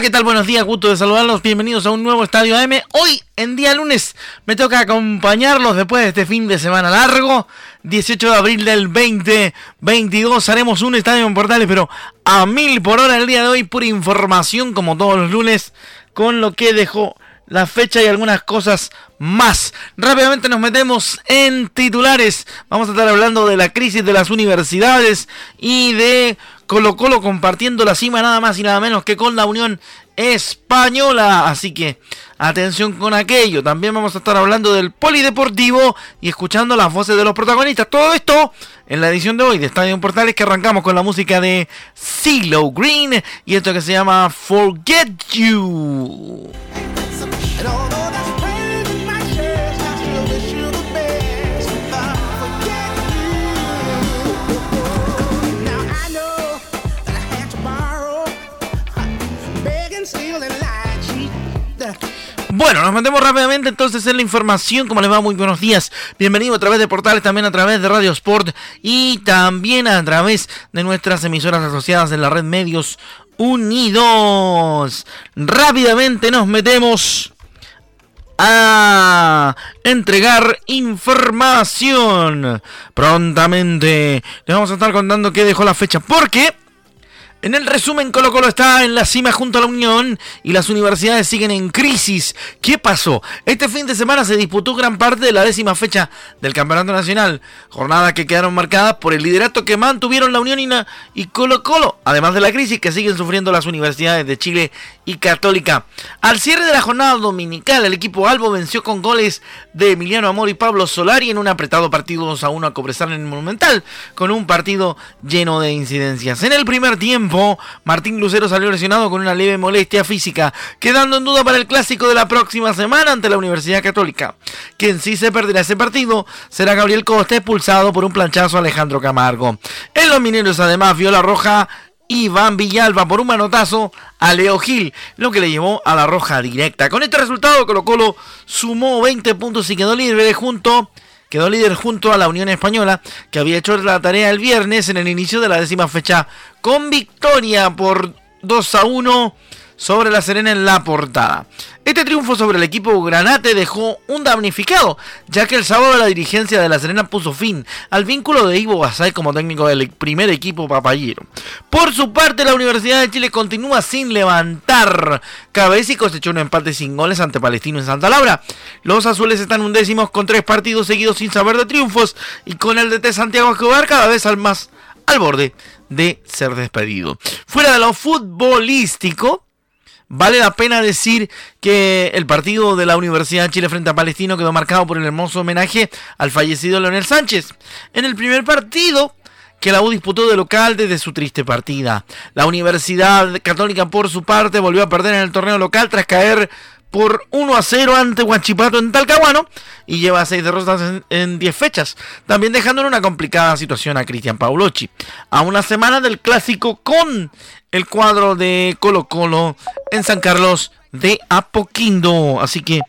¿Qué tal? Buenos días, gusto de saludarlos. Bienvenidos a un nuevo Estadio AM. Hoy, en día lunes, me toca acompañarlos después de este fin de semana largo. 18 de abril del 2022 haremos un Estadio en Portales, pero a mil por hora el día de hoy. Pura información, como todos los lunes, con lo que dejó la fecha y algunas cosas más. Rápidamente nos metemos en titulares. Vamos a estar hablando de la crisis de las universidades y de Colo Colo compartiendo la cima nada más y nada menos que con la Unión Española. Así que atención con aquello. También vamos a estar hablando del polideportivo y escuchando las voces de los protagonistas. Todo esto en la edición de hoy de Estadio Portales que arrancamos con la música de CeeLo Green y esto que se llama Forget You. Bueno, nos metemos rápidamente entonces en la información. Como les va? Muy buenos días. Bienvenido a través de portales, también a través de Radio Sport y también a través de nuestras emisoras asociadas en la red Medios Unidos. Rápidamente nos metemos a entregar información. Prontamente les vamos a estar contando qué dejó la fecha. Porque en el resumen, Colo Colo está en la cima junto a la Unión y las universidades siguen en crisis. ¿Qué pasó? Este fin de semana se disputó gran parte de la décima fecha del Campeonato Nacional, jornadas que quedaron marcadas por el liderato que mantuvieron la Unión y Colo Colo, además de la crisis que siguen sufriendo las universidades de Chile y Católica. Al cierre de la jornada dominical, el equipo Albo venció con goles de Emiliano Amor y Pablo Solari en un apretado partido 2 a 1 a Cobresal en el Monumental, con un partido lleno de incidencias. En el primer tiempo, Martín Lucero salió lesionado con una leve molestia física, quedando en duda para el clásico de la próxima semana ante la Universidad Católica. Quien sí se perderá ese partido será Gabriel Costa, expulsado por un planchazo a Alejandro Camargo. En los mineros además vio la roja Iván Villalba por un manotazo a Leo Gil, lo que le llevó a la roja directa. Con este resultado Colo Colo sumó 20 puntos y quedó libre junto quedó líder junto a la Unión Española, que había hecho la tarea el viernes en el inicio de la décima fecha, con victoria por 2 a 1 sobre la Serena en la portada. Este triunfo sobre el equipo Granate dejó un damnificado, ya que el sábado la dirigencia de la Serena puso fin al vínculo de Ivo Basay como técnico del primer equipo papayero. Por su parte, la Universidad de Chile continúa sin levantar cabeza y cosechó un empate sin goles ante Palestino en Santa Laura. Los azules están undécimos con tres partidos seguidos sin saber de triunfos y con el DT Santiago Escobar cada vez al más al borde de ser despedido. Fuera de lo futbolístico, Vale la pena decir que el partido de la Universidad de Chile frente a Palestino quedó marcado por el hermoso homenaje al fallecido Leonel Sánchez. En el primer partido que la U disputó de local desde su triste partida. La Universidad Católica por su parte volvió a perder en el torneo local tras caer por 1 a 0 ante Huachipato en Talcahuano y lleva 6 derrotas en 10 fechas, también dejando en una complicada situación a Cristian Paulucci. A una semana del clásico con el cuadro de Colo Colo en San Carlos de Apoquindo. Así que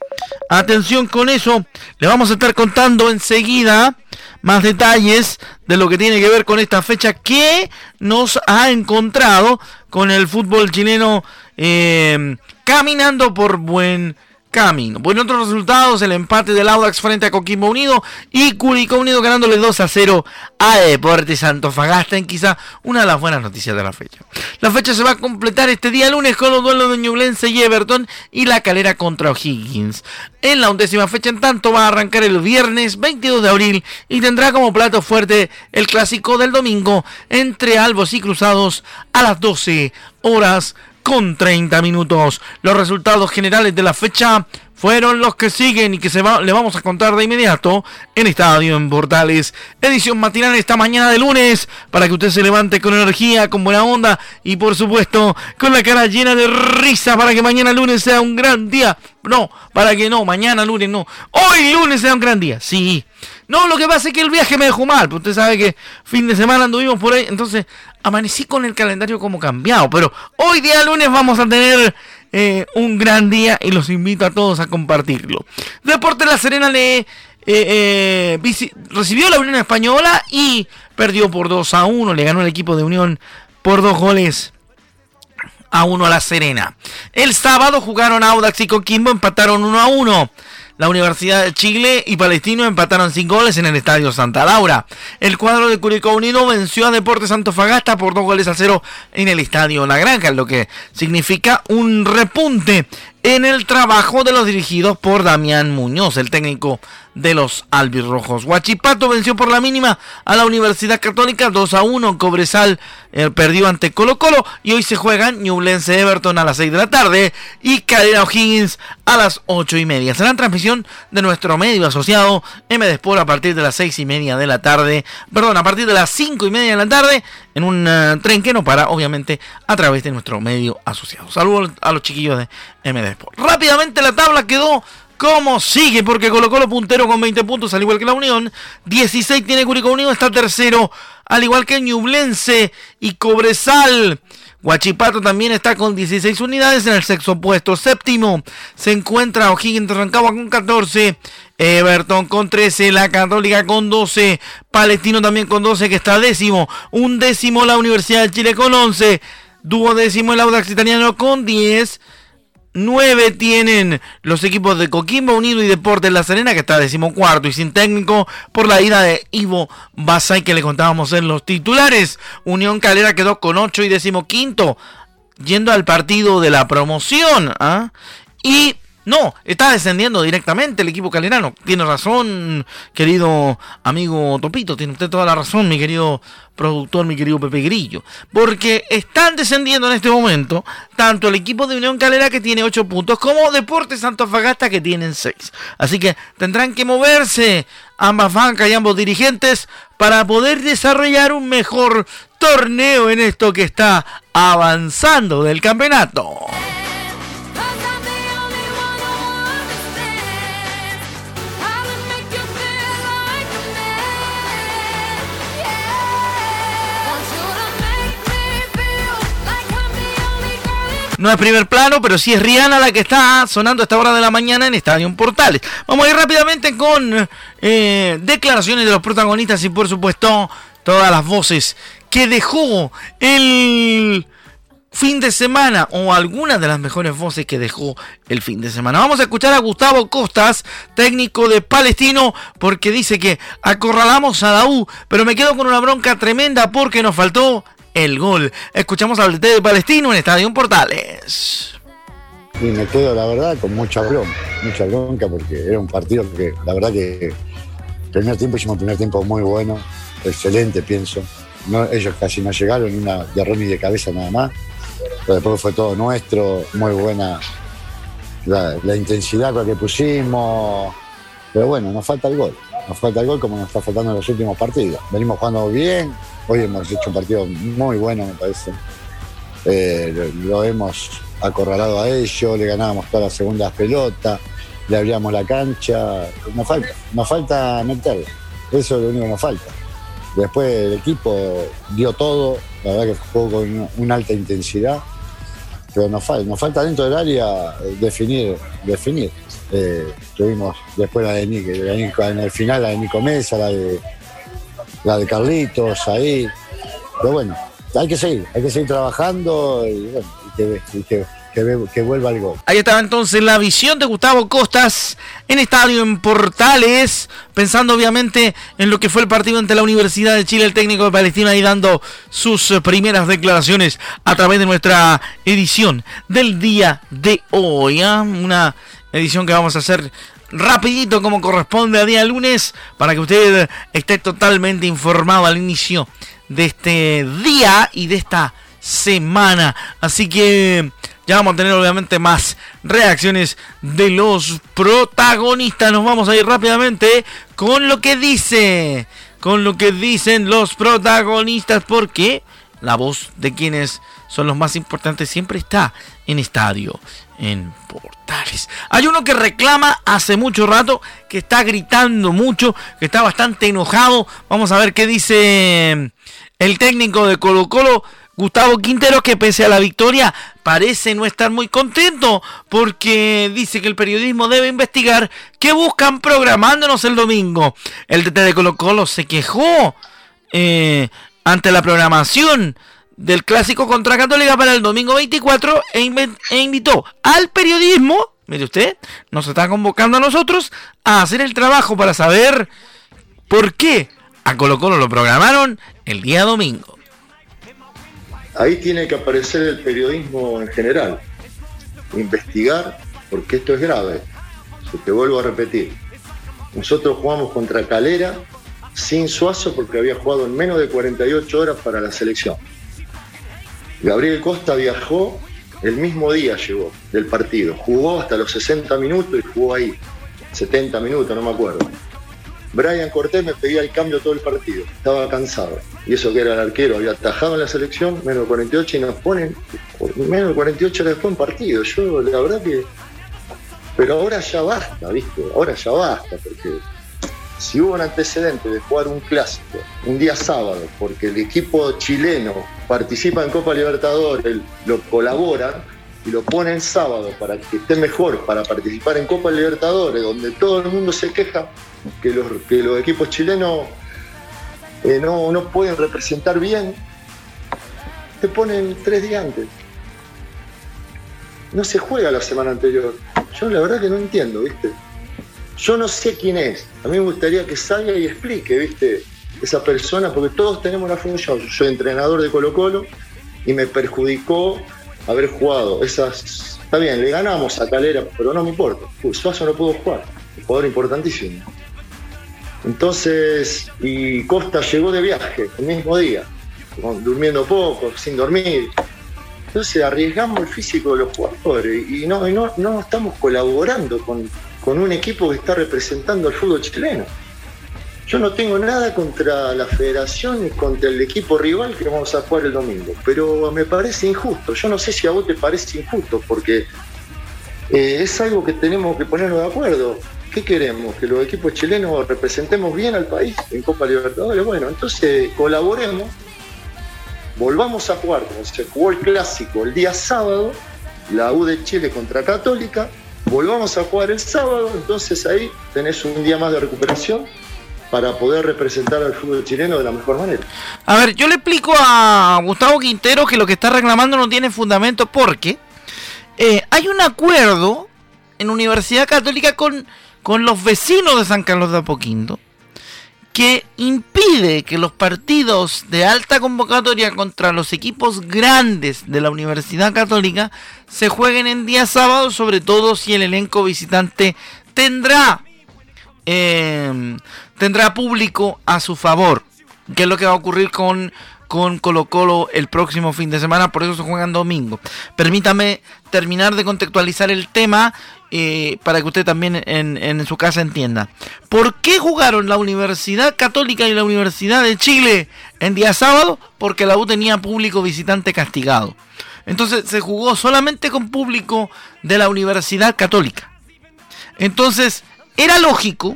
atención con eso. Le vamos a estar contando enseguida más detalles de lo que tiene que ver con esta fecha que nos ha encontrado con el fútbol chileno eh, caminando por buen camino. Bueno, otros resultados, el empate del Audax frente a Coquimbo Unido y Curicó Unido ganándole 2 a 0 a Deportes Antofagasta en quizá una de las buenas noticias de la fecha. La fecha se va a completar este día lunes con los duelos de Ñublense y Everton y la calera contra O'Higgins. En la undécima fecha, en tanto, va a arrancar el viernes 22 de abril y tendrá como plato fuerte el clásico del domingo entre Albos y Cruzados a las 12 horas con 30 minutos. Los resultados generales de la fecha fueron los que siguen y que se va, le vamos a contar de inmediato en Estadio en Portales. Edición matinal esta mañana de lunes para que usted se levante con energía, con buena onda y por supuesto con la cara llena de risa para que mañana lunes sea un gran día. No, para que no, mañana lunes no. Hoy lunes sea un gran día. Sí. No, lo que pasa es que el viaje me dejó mal. Usted sabe que fin de semana anduvimos por ahí. Entonces amanecí con el calendario como cambiado. Pero hoy día lunes vamos a tener eh, un gran día y los invito a todos a compartirlo. Deporte La Serena le eh, eh, recibió la Unión Española y perdió por 2 a 1. Le ganó el equipo de Unión por dos goles a 1 a La Serena. El sábado jugaron Audax y Coquimbo, empataron 1 a 1. La Universidad de Chile y Palestino empataron sin goles en el Estadio Santa Laura. El cuadro de Curicó Unido venció a Deportes Antofagasta por dos goles a cero en el Estadio La Granja, lo que significa un repunte en el trabajo de los dirigidos por Damián Muñoz, el técnico de los albirrojos. Huachipato venció por la mínima a la Universidad Católica 2 a 1. Cobresal eh, perdió ante Colo Colo y hoy se juegan Ñublense Everton a las 6 de la tarde y Cadena O'Higgins a las 8 y media. Será transmisión de nuestro medio asociado MD Sport a partir de las 6 y media de la tarde, perdón, a partir de las 5 y media de la tarde en un eh, tren que no para, obviamente, a través de nuestro medio asociado. Saludos a los chiquillos de MD Sport. Rápidamente la tabla quedó como sigue, porque colocó los puntero con 20 puntos, al igual que la Unión. 16 tiene Curicó Unido, está tercero, al igual que Ñublense y Cobresal. Guachipato también está con 16 unidades en el sexto puesto. Séptimo se encuentra O'Higgins de Rancagua con 14. Everton con 13, la Católica con 12, Palestino también con 12 que está décimo, un décimo la Universidad de Chile con 11, duodécimo el Audax Italiano con 10, 9 tienen los equipos de Coquimbo Unido y Deportes La Serena, que está decimocuarto y sin técnico por la ida de Ivo Basay, que le contábamos en los titulares. Unión Calera quedó con 8 y decimoquinto, yendo al partido de la promoción. ¿ah? Y no, está descendiendo directamente el equipo calerano. Tiene razón, querido amigo Topito, tiene usted toda la razón, mi querido productor, mi querido Pepe Grillo. Porque están descendiendo en este momento tanto el equipo de Unión Calera que tiene 8 puntos como Deportes Antofagasta que tienen 6. Así que tendrán que moverse ambas bancas y ambos dirigentes para poder desarrollar un mejor torneo en esto que está avanzando del campeonato. No es primer plano, pero sí es Rihanna la que está sonando a esta hora de la mañana en Estadio Portales. Vamos a ir rápidamente con eh, declaraciones de los protagonistas y por supuesto todas las voces que dejó el fin de semana o algunas de las mejores voces que dejó el fin de semana. Vamos a escuchar a Gustavo Costas, técnico de Palestino, porque dice que acorralamos a U, pero me quedo con una bronca tremenda porque nos faltó el gol. Escuchamos al de Palestino en Estadio Portales. Y me quedo, la verdad, con mucha bronca, mucha bronca, porque era un partido que, la verdad que primer tiempo hicimos un primer tiempo muy bueno, excelente, pienso. Ellos casi no llegaron, una de Ronnie de cabeza nada más. Pero después fue todo nuestro, muy buena la, la intensidad con la que pusimos. Pero bueno, nos falta el gol. Nos falta el gol como nos está faltando en los últimos partidos. Venimos jugando bien, Hoy hemos hecho un partido muy bueno, me parece. Eh, lo, hemos acorralado a ellos, le ganábamos todas las segundas pelotas, le abríamos la cancha. Nos falta, nos falta meterlo. Eso es lo único que nos falta. Después el equipo dio todo, la verdad que jugó con una alta intensidad, pero nos falta, nos falta dentro del área definir, definir. Eh, tuvimos después la de Nico, en el final la de Nico Mesa, la de la de Carlitos ahí. Pero bueno, hay que seguir, hay que seguir trabajando y, bueno, que, que, vuelva el gol. Ahí estaba entonces la visión de Gustavo Costas en estadio en Portales, pensando obviamente en lo que fue el partido ante la Universidad de Chile, el técnico de Palestina, y dando sus eh, primeras declaraciones a través de nuestra edición del día de hoy. ¿ah? Una edición que vamos a hacer rapidito como corresponde a día lunes para que usted esté totalmente informado al inicio de este día y de esta semana. Así que ya vamos a tener obviamente más reacciones de los protagonistas. Nos vamos a ir rápidamente con lo que dice, con lo que dicen los protagonistas, porque la voz de quienes son los más importantes siempre está en estadio, en portales. Hay uno que reclama hace mucho rato, que está gritando mucho, que está bastante enojado. Vamos a ver qué dice el técnico de Colo Colo Gustavo Quintero, que pese a la victoria parece no estar muy contento porque dice que el periodismo debe investigar qué buscan programándonos el domingo. El DT de Colo Colo se quejó eh, ante la programación del clásico contra Católica para el domingo 24 e, e invitó al periodismo, mire usted, nos está convocando a nosotros a hacer el trabajo para saber por qué a Colo Colo lo programaron el día domingo ahí tiene que aparecer el periodismo en general, investigar, porque esto es grave, te vuelvo a repetir. Nosotros jugamos contra Calera sin Suazo porque había jugado en menos de 48 horas para la selección. Gabriel Costa viajó el mismo día llegó del partido, jugó hasta los 60 minutos y jugó ahí, 70 minutos, no me acuerdo. Brian Cortés me pedía el cambio todo el partido, estaba cansado. Y eso que era el arquero, había atajado en la selección, menos 48 y nos ponen menos 48 después en partido. Yo, la verdad que. Pero ahora ya basta, ¿viste? Ahora ya basta, porque si hubo un antecedente de jugar un clásico un día sábado, porque el equipo chileno participa en Copa Libertadores, lo colaboran y lo ponen sábado para que esté mejor para participar en Copa Libertadores, donde todo el mundo se queja que los, que los equipos chilenos eh, no, no pueden representar bien, te ponen tres días antes. No se juega la semana anterior. Yo la verdad que no entiendo, ¿viste? Yo no sé quién es. A mí me gustaría que salga y explique, ¿viste? Esa persona, porque todos tenemos una función. Yo soy entrenador de Colo Colo y me perjudicó haber jugado esas. Está bien, le ganamos a Calera, pero no me importa. Suazo no pudo jugar. Jugador importantísimo. Entonces, y Costa llegó de viaje el mismo día, durmiendo poco, sin dormir. Entonces arriesgamos el físico de los jugadores y no, estamos colaborando con, con un equipo que está representando al fútbol chileno. Yo no tengo nada contra la federación ni contra el equipo rival que vamos a jugar el domingo, pero me parece injusto. Yo no sé si a vos te parece injusto, porque eh, es algo que tenemos que ponernos de acuerdo. ¿Qué queremos? ¿Que los equipos chilenos representemos bien al país en Copa Libertadores? Bueno, entonces colaboremos, volvamos a jugar como se jugó el clásico el día sábado, la U de Chile contra Católica, volvamos a jugar el sábado, entonces ahí tenés un día más de recuperación para poder representar al fútbol chileno de la mejor manera. A ver, yo le explico a Gustavo Quintero que lo que está reclamando no tiene fundamento porque eh, hay un acuerdo en Universidad Católica con con los vecinos de San Carlos de Apoquindo que impide que los partidos de alta convocatoria contra los equipos grandes de la Universidad Católica se jueguen en día sábado, sobre todo si el elenco visitante tendrá, em, tendrá público a su favor. ¿Qué es lo que va a ocurrir con, con Colo Colo el próximo fin de semana? Por eso se juegan domingo. Permítame terminar de contextualizar el tema eh, para que usted también en, su casa entienda. ¿Por qué jugaron la Universidad Católica y la Universidad de Chile en día sábado? Porque la U tenía público visitante castigado. Entonces se jugó solamente con público de la Universidad Católica. Entonces era lógico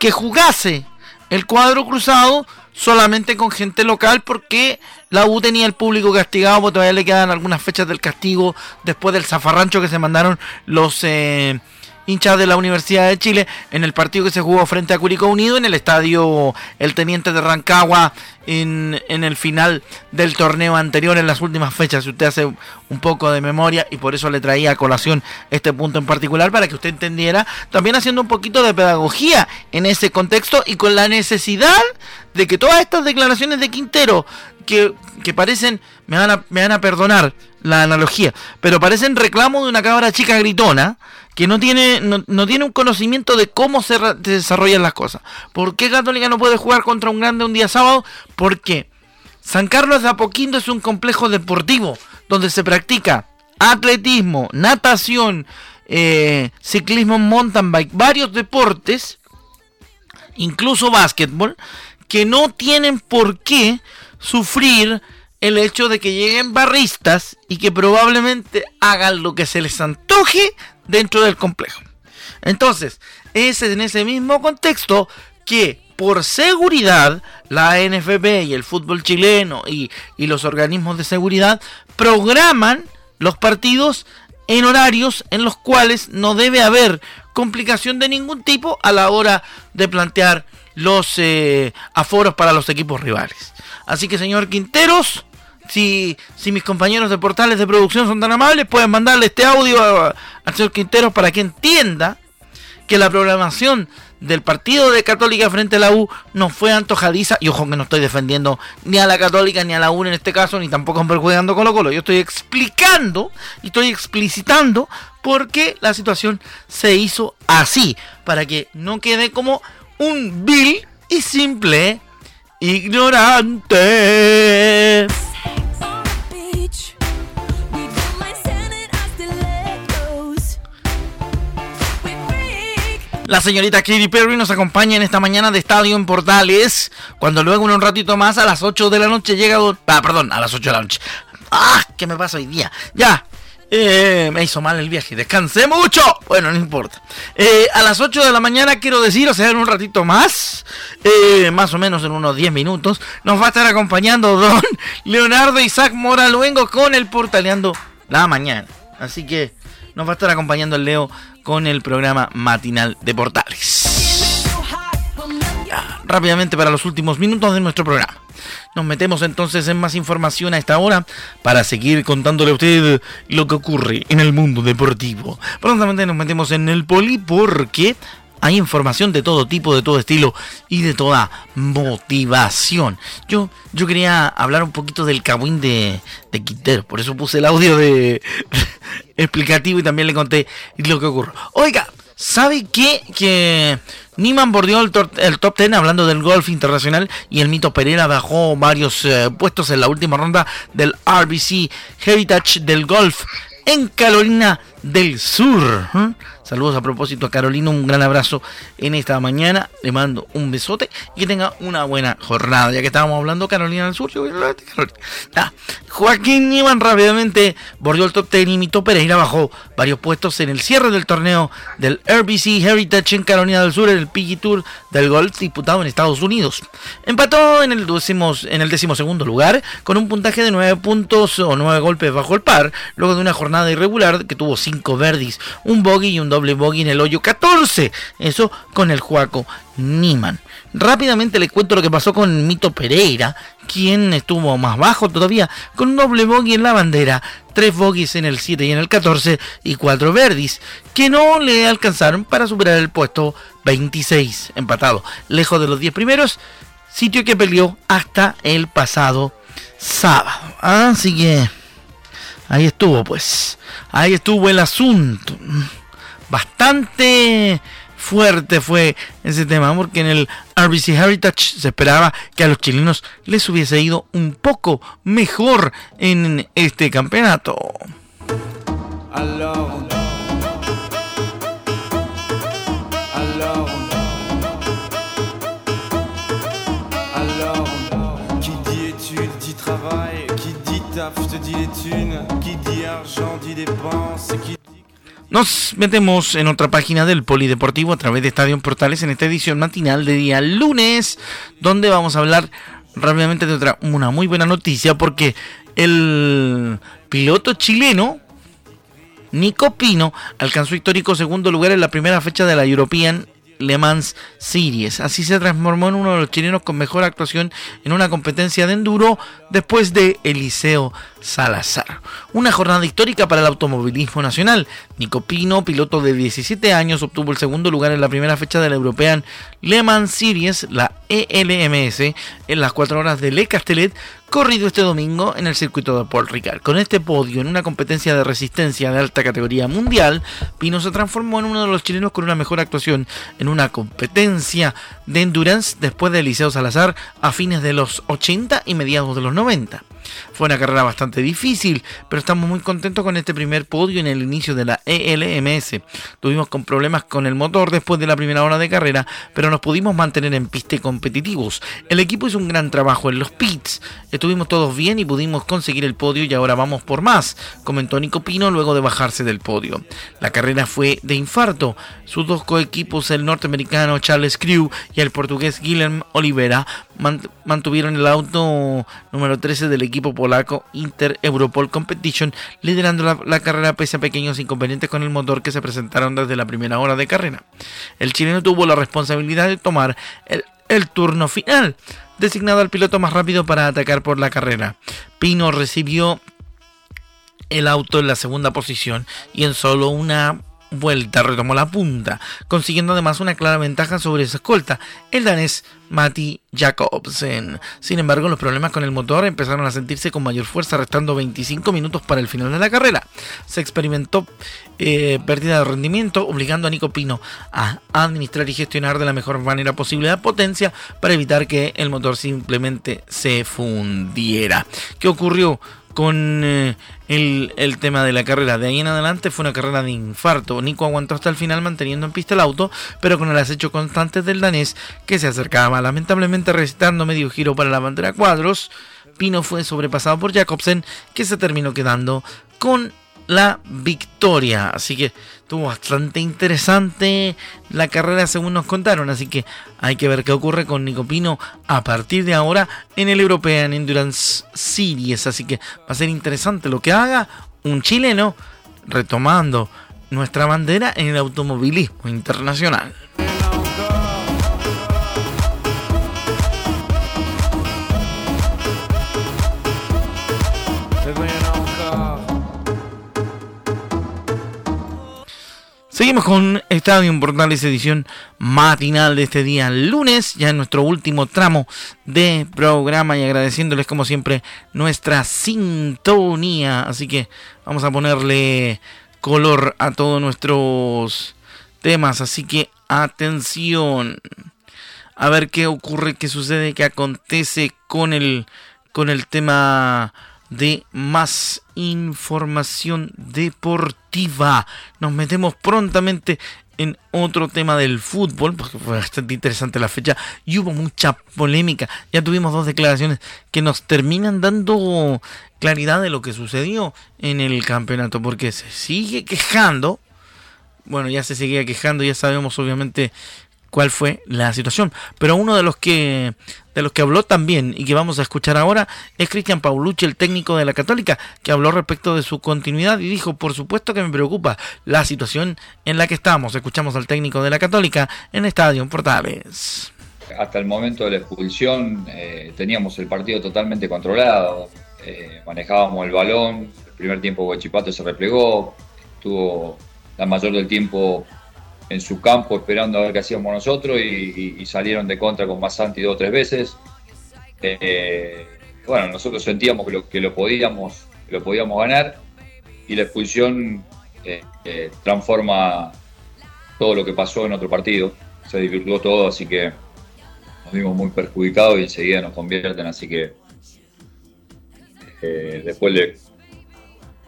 que jugase el cuadro cruzado solamente con gente local porque la U tenía el público castigado, porque todavía le quedan algunas fechas del castigo después del zafarrancho que se mandaron los eh, hinchas de la Universidad de Chile en el partido que se jugó frente a Curicó Unido en el estadio El Teniente de Rancagua en, en, el final del torneo anterior, en las últimas fechas, si usted hace un poco de memoria, y por eso le traía a colación este punto en particular, para que usted entendiera, también haciendo un poquito de pedagogía en ese contexto y con la necesidad de que todas estas declaraciones de Quintero, que, parecen, me van, a, me van a perdonar la analogía, pero parecen reclamo de una cabra chica gritona, que no tiene, no, tiene un conocimiento de cómo se, desarrollan las cosas. ¿Por qué Católica no puede jugar contra un grande un día sábado? Porque San Carlos de Apoquindo es un complejo deportivo donde se practica atletismo, natación, eh, ciclismo mountain bike, varios deportes, incluso básquetbol, que no tienen por qué sufrir el hecho de que lleguen barristas y que probablemente hagan lo que se les antoje dentro del complejo. Entonces, es en ese mismo contexto que por seguridad la NFP y el fútbol chileno y, los organismos de seguridad programan los partidos en horarios en los cuales no debe haber complicación de ningún tipo a la hora de plantear los eh, aforos para los equipos rivales. Así que señor Quinteros, si, si mis compañeros de portales de producción son tan amables, pueden mandarle este audio al señor Quintero para que entienda que la programación del partido de Católica frente a la U no fue antojadiza. Y ojo que no estoy defendiendo ni a la Católica ni a la U en este caso, ni tampoco perjudicando Colo Colo. Yo estoy explicando y estoy explicitando por qué la situación se hizo así. Para que no quede como un vil y simple ignorante. La señorita Katy Perry nos acompaña en esta mañana de Estadio en Portales. Cuando luego en un ratito más a las 8 de la noche llega... Ah, perdón, a las 8 de la noche. ¡Ah! ¿Qué me pasa hoy día? Ya. Eh, me hizo mal el viaje. Descansé mucho. Bueno, no importa. Eh, a las 8 de la mañana quiero decir, o sea, en un ratito más, eh, más o menos en unos 10 minutos, nos va a estar acompañando don Leonardo Isaac Moraluengo con el Portaleando la mañana. Así que nos va a estar acompañando el Leo con el programa matinal de Portales. Rápidamente para los últimos minutos de nuestro programa. Nos metemos entonces en más información a esta hora para seguir contándole a usted lo que ocurre en el mundo deportivo. Prontamente nos metemos en el poli porque hay información de todo tipo, de todo estilo y de toda motivación. Yo, yo quería hablar un poquito del cabuín de, de Quintero, por eso puse el audio de explicativo y también le conté lo que ocurrió. Oiga, ¿sabe qué? Que Niman bordeó el, top 10 hablando del golf internacional y el Mito Pereira bajó varios eh, puestos en la última ronda del RBC Heritage del Golf en Carolina del Sur. ¿eh? Saludos a propósito a Carolina, un gran abrazo en esta mañana. Le mando un besote y que tenga una buena jornada. Ya que estábamos hablando Carolina del Sur, yo voy a hablar de Carolina. Joaquín Iván rápidamente bordeó el top 10 y Mito Pereira bajó varios puestos en el cierre del torneo del RBC Heritage en Carolina del Sur, en el PG Tour del golf disputado en Estados Unidos. Empató en el, décimo, en el decimosegundo lugar con un puntaje de 9 puntos o 9 golpes bajo el par, luego de una jornada irregular que tuvo 5 verdis, un bogey y un doble bogey en el hoyo 14. Eso con el Juaco Niman. Rápidamente le cuento lo que pasó con Mito Pereira, quien estuvo más bajo todavía, con un doble bogey en la bandera, tres bogies en el 7 y en el 14 y cuatro verdis, que no le alcanzaron para superar el puesto 26, empatado, lejos de los 10 primeros, sitio que peleó hasta el pasado sábado. Así que ahí estuvo pues, ahí estuvo el asunto bastante fuerte fue ese tema, porque en el RBC Heritage se esperaba que a los chilenos les hubiese ido un poco mejor en este campeonato. Nos metemos en otra página del Polideportivo a través de Estadio Portales en esta edición matinal de día lunes, donde vamos a hablar rápidamente de otra, una muy buena noticia porque el piloto chileno Nico Pino alcanzó histórico segundo lugar en la primera fecha de la European Le Mans Series. Así se transformó en uno de los chilenos con mejor actuación en una competencia de enduro después de Eliseo Salazar. Una jornada histórica para el automovilismo nacional. Nico Pino, piloto de 17 años, obtuvo el segundo lugar en la primera fecha de la European Le Mans Series, la ELMS, en las 4 horas de Le Castellet, corrido este domingo en el circuito de Paul Ricard. Con este podio en una competencia de resistencia de alta categoría mundial, Pino se transformó en uno de los chilenos con una mejor actuación en una competencia de endurance después de Eliseo Salazar a fines de los 80 y mediados de los 90. Fue una carrera bastante difícil, pero estamos muy contentos con este primer podio en el inicio de la ELMS. Tuvimos con problemas con el motor después de la primera hora de carrera, pero nos pudimos mantener en pista y competitivos. El equipo hizo un gran trabajo en los pits. Estuvimos todos bien y pudimos conseguir el podio y ahora vamos por más, comentó Nico Pino luego de bajarse del podio. La carrera fue de infarto. Sus dos coequipos, el norteamericano Charles Crew y el portugués Guilherme Oliveira, mantuvieron el auto número 13 del equipo polaco Inter Europol Competition, liderando la, carrera pese a pequeños inconvenientes con el motor que se presentaron desde la primera hora de carrera. El chileno tuvo la responsabilidad de tomar el, el turno final, designado al piloto más rápido para atacar por la carrera. Pino recibió el auto en la segunda posición y en solo una vuelta retomó la punta, consiguiendo además una clara ventaja sobre su escolta, el danés Matti Jacobsen. Sin embargo, los problemas con el motor empezaron a sentirse con mayor fuerza, restando 25 minutos para el final de la carrera. Se experimentó eh, pérdida de rendimiento, obligando a Nico Pino a administrar y gestionar de la mejor manera posible la potencia para evitar que el motor simplemente se fundiera. ¿Qué ocurrió? Con eh, el, tema de la carrera. De ahí en adelante fue una carrera de infarto. Nico aguantó hasta el final manteniendo en pista el auto, pero con el acecho constante del danés que se acercaba. Lamentablemente recitando medio giro para la bandera cuadros, Pino fue sobrepasado por Jacobsen que se terminó quedando con la victoria. Así que estuvo bastante interesante la carrera según nos contaron. Así que hay que ver qué ocurre con Nico Pino a partir de ahora en el European Endurance Series. Así que va a ser interesante lo que haga un chileno retomando nuestra bandera en el automovilismo internacional. Seguimos con Estadio Portales edición matinal de este día lunes, ya en nuestro último tramo de programa y agradeciéndoles como siempre nuestra sintonía. Así que vamos a ponerle color a todos nuestros temas, así que atención. A ver qué ocurre, qué sucede, qué acontece con el con el tema de más información deportiva. Nos metemos prontamente en otro tema del fútbol, porque fue bastante interesante la fecha y hubo mucha polémica. Ya tuvimos dos declaraciones que nos terminan dando claridad de lo que sucedió en el campeonato, porque se sigue quejando. Bueno, ya se seguía quejando, ya sabemos obviamente cuál fue la situación. Pero uno de los que de los que habló también y que vamos a escuchar ahora es Cristian Paulucci, el técnico de la Católica, que habló respecto de su continuidad y dijo, por supuesto que me preocupa la situación en la que estamos. Escuchamos al técnico de la Católica en Estadio Portales. Hasta el momento de la expulsión eh, teníamos el partido totalmente controlado, eh, manejábamos el balón, el primer tiempo Guachipato se replegó, tuvo la mayor del tiempo en su campo esperando a ver qué hacíamos nosotros y, salieron de contra con Masanti dos o tres veces. Eh, bueno, nosotros sentíamos que lo, que podíamos, lo podíamos ganar y la expulsión eh, eh, transforma todo lo que pasó en otro partido. Se divirtió todo, así que nos vimos muy perjudicados y enseguida nos convierten, así que después le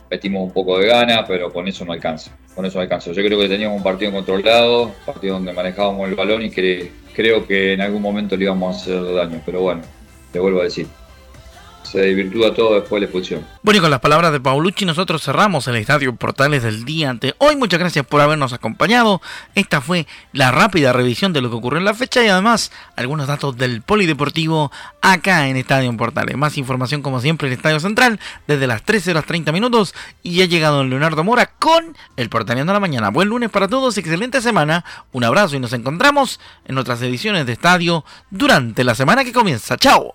metimos un poco de gana, pero con eso no alcanza con eso alcanzó. Yo creo que teníamos un partido controlado, un partido donde manejábamos el balón y que creo que en algún momento le íbamos a hacer daño, pero bueno, te vuelvo a decir. Se desvirtúa todo después de la expulsión. Bueno, y con las palabras de Paulucci nosotros cerramos el Estadio Portales del día de hoy. Muchas gracias por habernos acompañado. Esta fue la rápida revisión de lo que ocurrió en la fecha y además algunos datos del polideportivo acá en Estadio Portales. Más información como siempre en el Estadio Central desde las 13 horas 30 minutos y ha llegado Leonardo Mora con el Portaleando de la Mañana. Buen lunes para todos, excelente semana, un abrazo y nos encontramos en otras ediciones de Estadio durante la semana que comienza. ¡Chao!